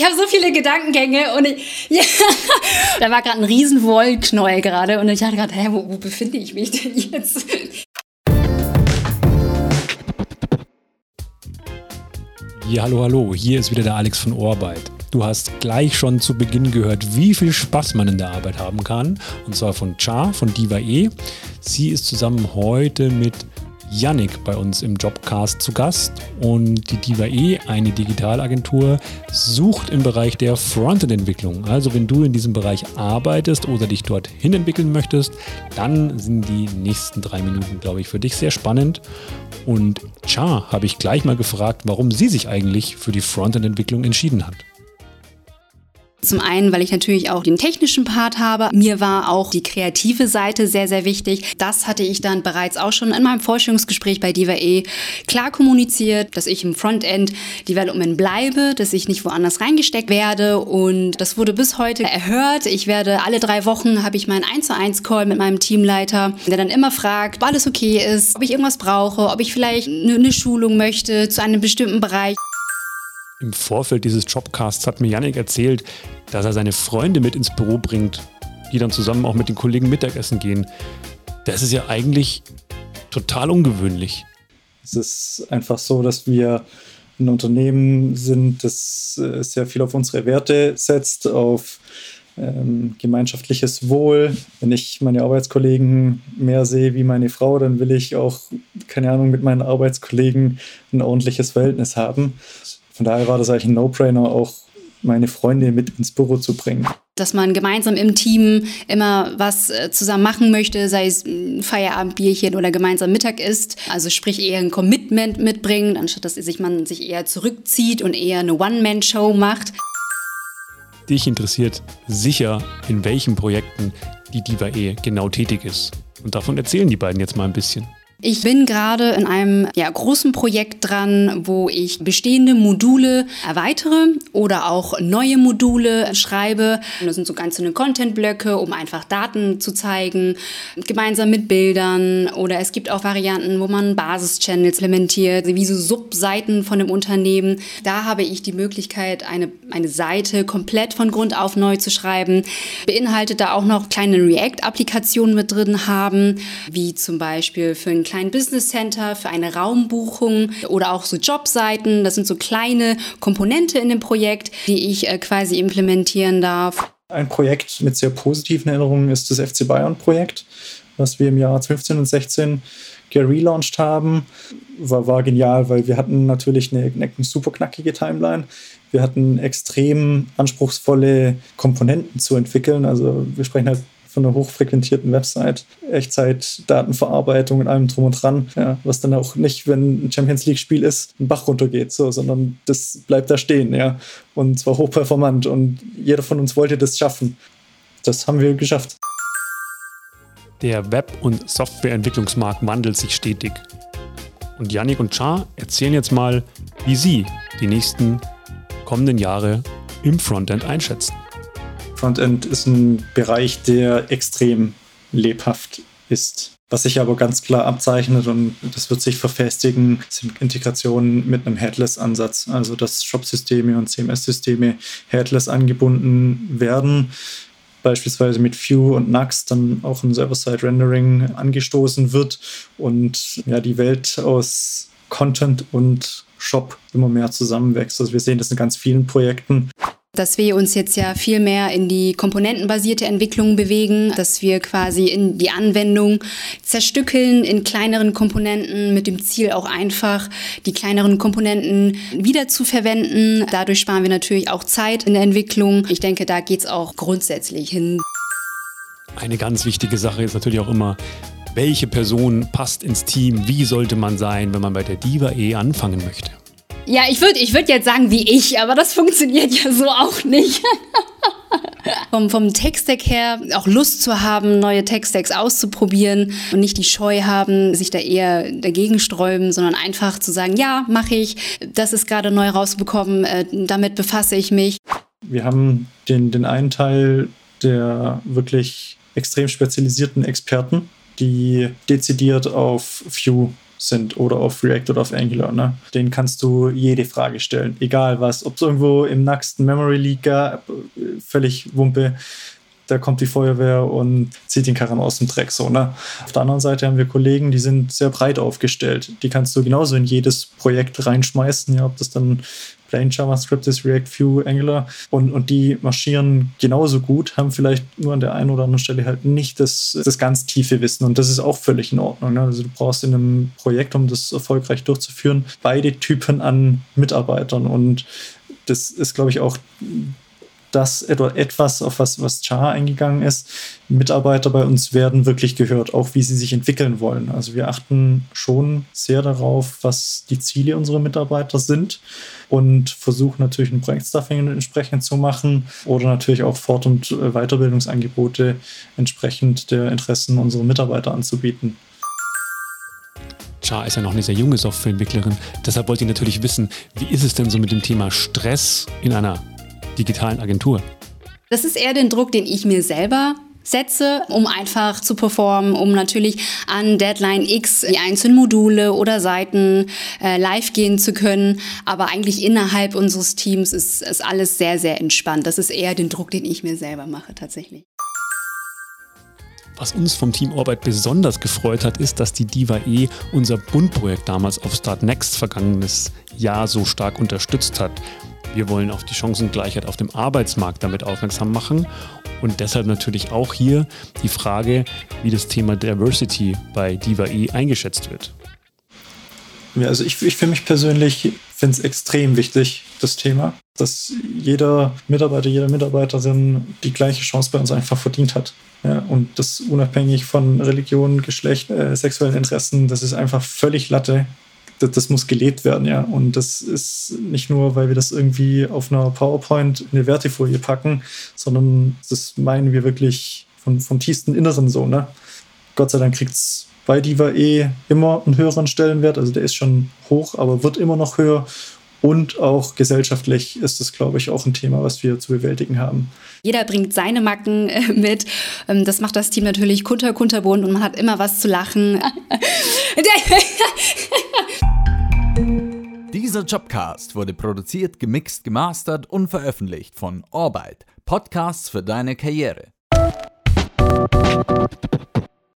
ich habe so viele Gedankengänge und ich, ja, da war gerade ein riesen Wollknäuel gerade und ich dachte gerade, hä, wo, wo befinde ich mich denn jetzt? Ja, hallo, hallo, hier ist wieder der Alex von Orbeit. Du hast gleich schon zu Beginn gehört, wie viel Spaß man in der Arbeit haben kann. Und zwar von Char, von Diva E. Sie ist zusammen heute mit Yannick bei uns im Jobcast zu Gast und die Diva E, eine Digitalagentur, sucht im Bereich der Frontend-Entwicklung. Also wenn du in diesem Bereich arbeitest oder dich dorthin entwickeln möchtest, dann sind die nächsten drei Minuten, glaube ich, für dich sehr spannend. Und Char habe ich gleich mal gefragt, warum sie sich eigentlich für die Frontend-Entwicklung entschieden hat. Zum einen, weil ich natürlich auch den technischen Part habe. Mir war auch die kreative Seite sehr, sehr wichtig. Das hatte ich dann bereits auch schon in meinem Forschungsgespräch bei Diva E klar kommuniziert, dass ich im Frontend Development bleibe, dass ich nicht woanders reingesteckt werde. Und das wurde bis heute erhört. Ich werde alle drei Wochen habe ich meinen 1 zu 1 Call mit meinem Teamleiter, der dann immer fragt, ob alles okay ist, ob ich irgendwas brauche, ob ich vielleicht eine Schulung möchte zu einem bestimmten Bereich. Im Vorfeld dieses Jobcasts hat mir Yannick erzählt, dass er seine Freunde mit ins Büro bringt, die dann zusammen auch mit den Kollegen Mittagessen gehen. Das ist ja eigentlich total ungewöhnlich. Es ist einfach so, dass wir ein Unternehmen sind, das äh, sehr viel auf unsere Werte setzt, auf ähm, gemeinschaftliches Wohl. Wenn ich meine Arbeitskollegen mehr sehe wie meine Frau, dann will ich auch, keine Ahnung, mit meinen Arbeitskollegen ein ordentliches Verhältnis haben. Von daher war das eigentlich ein No-Brainer, auch meine Freunde mit ins Büro zu bringen. Dass man gemeinsam im Team immer was äh, zusammen machen möchte, sei es ein Feierabendbierchen oder gemeinsam Mittag isst. Also sprich eher ein Commitment mitbringen, anstatt dass sich man sich eher zurückzieht und eher eine One-Man-Show macht. Dich interessiert sicher, in welchen Projekten die Diva E genau tätig ist. Und davon erzählen die beiden jetzt mal ein bisschen. Ich bin gerade in einem ja, großen Projekt dran, wo ich bestehende Module erweitere oder auch neue Module schreibe. Das sind so ganze Content-Blöcke, um einfach Daten zu zeigen, gemeinsam mit Bildern. Oder es gibt auch Varianten, wo man Basis-Channels implementiert, wie so Subseiten von dem Unternehmen. Da habe ich die Möglichkeit, eine, eine Seite komplett von Grund auf neu zu schreiben. Beinhaltet da auch noch kleine React-Applikationen mit drin haben, wie zum Beispiel für ein kleinen Business Center, für eine Raumbuchung oder auch so Jobseiten. Das sind so kleine Komponente in dem Projekt, die ich äh, quasi implementieren darf. Ein Projekt mit sehr positiven Erinnerungen ist das FC Bayern Projekt, was wir im Jahr 15 und 16 gelauncht haben. War, war genial, weil wir hatten natürlich eine, eine super knackige Timeline. Wir hatten extrem anspruchsvolle Komponenten zu entwickeln. Also wir sprechen halt von einer hochfrequentierten Website, Echtzeit-Datenverarbeitung und allem drum und dran, ja, was dann auch nicht, wenn ein Champions League-Spiel ist, ein Bach runtergeht, so, sondern das bleibt da stehen, ja, und zwar hochperformant und jeder von uns wollte das schaffen. Das haben wir geschafft. Der Web- und Softwareentwicklungsmarkt wandelt sich stetig. Und Yannick und Char erzählen jetzt mal, wie sie die nächsten kommenden Jahre im Frontend einschätzen. Frontend ist ein Bereich, der extrem lebhaft ist. Was sich aber ganz klar abzeichnet und das wird sich verfestigen, sind Integrationen mit einem Headless-Ansatz. Also dass Shop-Systeme und CMS-Systeme Headless angebunden werden. Beispielsweise mit Vue und Nux dann auch ein Server-Side-Rendering angestoßen wird und ja, die Welt aus Content und Shop immer mehr zusammenwächst. Also wir sehen das in ganz vielen Projekten dass wir uns jetzt ja viel mehr in die komponentenbasierte Entwicklung bewegen, dass wir quasi in die Anwendung zerstückeln in kleineren Komponenten mit dem Ziel auch einfach die kleineren Komponenten wieder zu verwenden. Dadurch sparen wir natürlich auch Zeit in der Entwicklung. Ich denke, da geht es auch grundsätzlich hin. Eine ganz wichtige Sache ist natürlich auch immer, welche Person passt ins Team, wie sollte man sein, wenn man bei der Diva E anfangen möchte. Ja, ich würde ich würd jetzt sagen wie ich, aber das funktioniert ja so auch nicht. vom, vom Tech-Stack her auch Lust zu haben, neue Tech-Stacks auszuprobieren und nicht die Scheu haben, sich da eher dagegen sträuben, sondern einfach zu sagen, ja, mache ich, das ist gerade neu rausbekommen, äh, damit befasse ich mich. Wir haben den, den einen Teil der wirklich extrem spezialisierten Experten, die dezidiert auf View sind oder auf React oder auf Angular. Ne? Den kannst du jede Frage stellen, egal was. Ob es irgendwo im nacksten Memory Leak gab, völlig Wumpe da kommt die Feuerwehr und zieht den Karren aus dem Dreck. So, ne? Auf der anderen Seite haben wir Kollegen, die sind sehr breit aufgestellt. Die kannst du genauso in jedes Projekt reinschmeißen, ja, ob das dann Plain JavaScript ist, React, Vue, Angular. Und, und die marschieren genauso gut, haben vielleicht nur an der einen oder anderen Stelle halt nicht das, das ganz tiefe Wissen. Und das ist auch völlig in Ordnung. Ne? Also du brauchst in einem Projekt, um das erfolgreich durchzuführen, beide Typen an Mitarbeitern. Und das ist, glaube ich, auch das etwas, auf was, was Char eingegangen ist. Mitarbeiter bei uns werden wirklich gehört, auch wie sie sich entwickeln wollen. Also wir achten schon sehr darauf, was die Ziele unserer Mitarbeiter sind und versuchen natürlich ein Projektstuffing entsprechend zu machen oder natürlich auch Fort- und äh, Weiterbildungsangebote entsprechend der Interessen unserer Mitarbeiter anzubieten. Char ist ja noch eine sehr junge Softwareentwicklerin. Deshalb wollte ich natürlich wissen, wie ist es denn so mit dem Thema Stress in einer digitalen Agentur? Das ist eher den Druck, den ich mir selber setze, um einfach zu performen, um natürlich an Deadline X die einzelnen Module oder Seiten äh, live gehen zu können. Aber eigentlich innerhalb unseres Teams ist, ist alles sehr, sehr entspannt. Das ist eher den Druck, den ich mir selber mache tatsächlich. Was uns vom Team Orbit besonders gefreut hat, ist, dass die Diva E unser Bundprojekt damals auf Start Next vergangenes Jahr so stark unterstützt hat. Wir wollen auf die Chancengleichheit auf dem Arbeitsmarkt damit aufmerksam machen und deshalb natürlich auch hier die Frage, wie das Thema Diversity bei Diva E eingeschätzt wird. Ja, also ich, ich für mich persönlich finde es extrem wichtig, das Thema, dass jeder Mitarbeiter, jede Mitarbeiterin die gleiche Chance bei uns einfach verdient hat. Ja, und das unabhängig von Religion, Geschlecht, äh, sexuellen Interessen, das ist einfach völlig Latte das, das, muss gelebt werden, ja. Und das ist nicht nur, weil wir das irgendwie auf einer PowerPoint in eine Wertefolie packen, sondern das meinen wir wirklich von, vom tiefsten Inneren so, ne? Gott sei Dank kriegt es bei Diva eh immer einen höheren Stellenwert. Also der ist schon hoch, aber wird immer noch höher. Und auch gesellschaftlich ist das, glaube ich, auch ein Thema, was wir zu bewältigen haben. Jeder bringt seine Macken äh, mit. Ähm, das macht das Team natürlich kunter, kunterbunt und man hat immer was zu lachen. Dieser Jobcast wurde produziert, gemixt, gemastert und veröffentlicht von Orbit. Podcasts für deine Karriere.